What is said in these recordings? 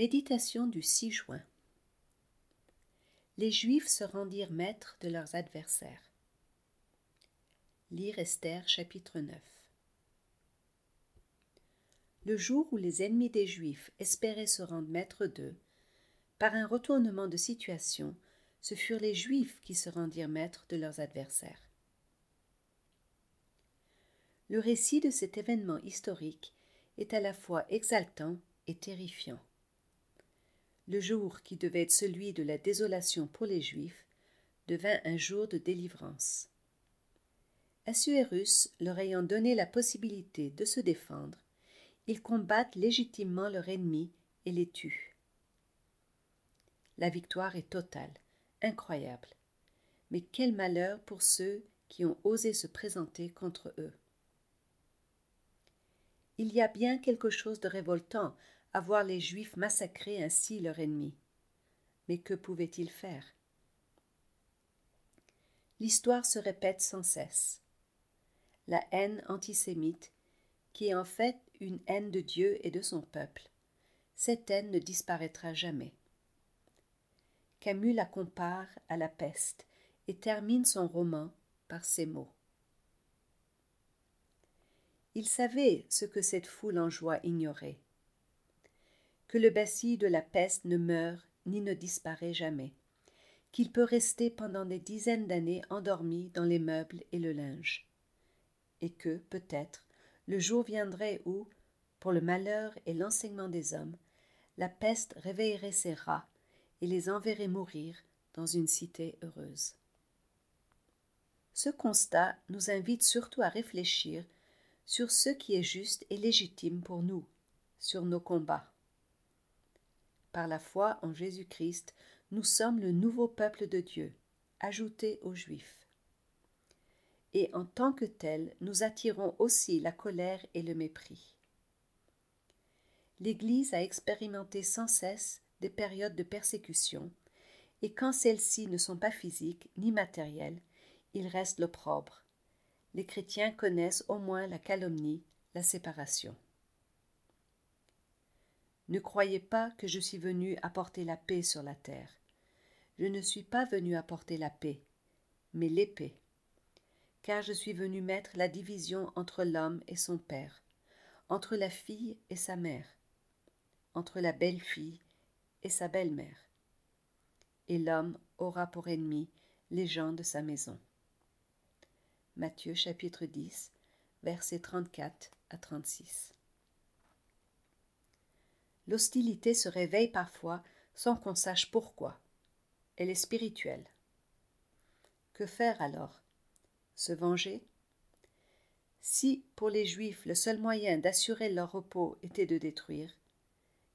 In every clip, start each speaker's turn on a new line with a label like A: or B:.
A: Méditation du 6 juin. Les Juifs se rendirent maîtres de leurs adversaires. Lire Esther chapitre 9. Le jour où les ennemis des Juifs espéraient se rendre maîtres d'eux, par un retournement de situation, ce furent les Juifs qui se rendirent maîtres de leurs adversaires. Le récit de cet événement historique est à la fois exaltant et terrifiant le jour qui devait être celui de la désolation pour les Juifs devint un jour de délivrance. Assuérus leur ayant donné la possibilité de se défendre, ils combattent légitimement leur ennemi et les tuent. La victoire est totale, incroyable. Mais quel malheur pour ceux qui ont osé se présenter contre eux. Il y a bien quelque chose de révoltant à voir les Juifs massacrer ainsi leur ennemi. Mais que pouvaient-ils faire? L'histoire se répète sans cesse. La haine antisémite, qui est en fait une haine de Dieu et de son peuple, cette haine ne disparaîtra jamais. Camus la compare à la peste et termine son roman par ces mots. Il savait ce que cette foule en joie ignorait que le bacille de la peste ne meurt ni ne disparaît jamais, qu'il peut rester pendant des dizaines d'années endormi dans les meubles et le linge, et que, peut-être, le jour viendrait où, pour le malheur et l'enseignement des hommes, la peste réveillerait ses rats et les enverrait mourir dans une cité heureuse. Ce constat nous invite surtout à réfléchir sur ce qui est juste et légitime pour nous, sur nos combats. Par la foi en Jésus-Christ, nous sommes le nouveau peuple de Dieu, ajouté aux Juifs. Et en tant que tel, nous attirons aussi la colère et le mépris. L'Église a expérimenté sans cesse des périodes de persécution, et quand celles-ci ne sont pas physiques ni matérielles, il reste l'opprobre. Les chrétiens connaissent au moins la calomnie, la séparation. Ne croyez pas que je suis venu apporter la paix sur la terre. Je ne suis pas venu apporter la paix, mais l'épée. Car je suis venu mettre la division entre l'homme et son père, entre la fille et sa mère, entre la belle-fille et sa belle-mère. Et l'homme aura pour ennemi les gens de sa maison. Matthieu chapitre 10, versets 34 à 36 l'hostilité se réveille parfois sans qu'on sache pourquoi. Elle est spirituelle. Que faire alors? Se venger? Si pour les Juifs le seul moyen d'assurer leur repos était de détruire,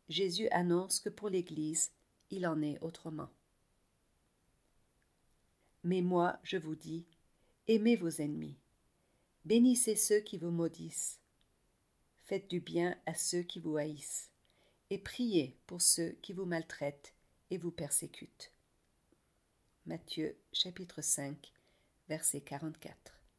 A: Jésus annonce que pour l'Église il en est autrement. Mais moi, je vous dis, aimez vos ennemis, bénissez ceux qui vous maudissent, faites du bien à ceux qui vous haïssent et priez pour ceux qui vous maltraitent et vous persécutent. Matthieu chapitre 5 verset 44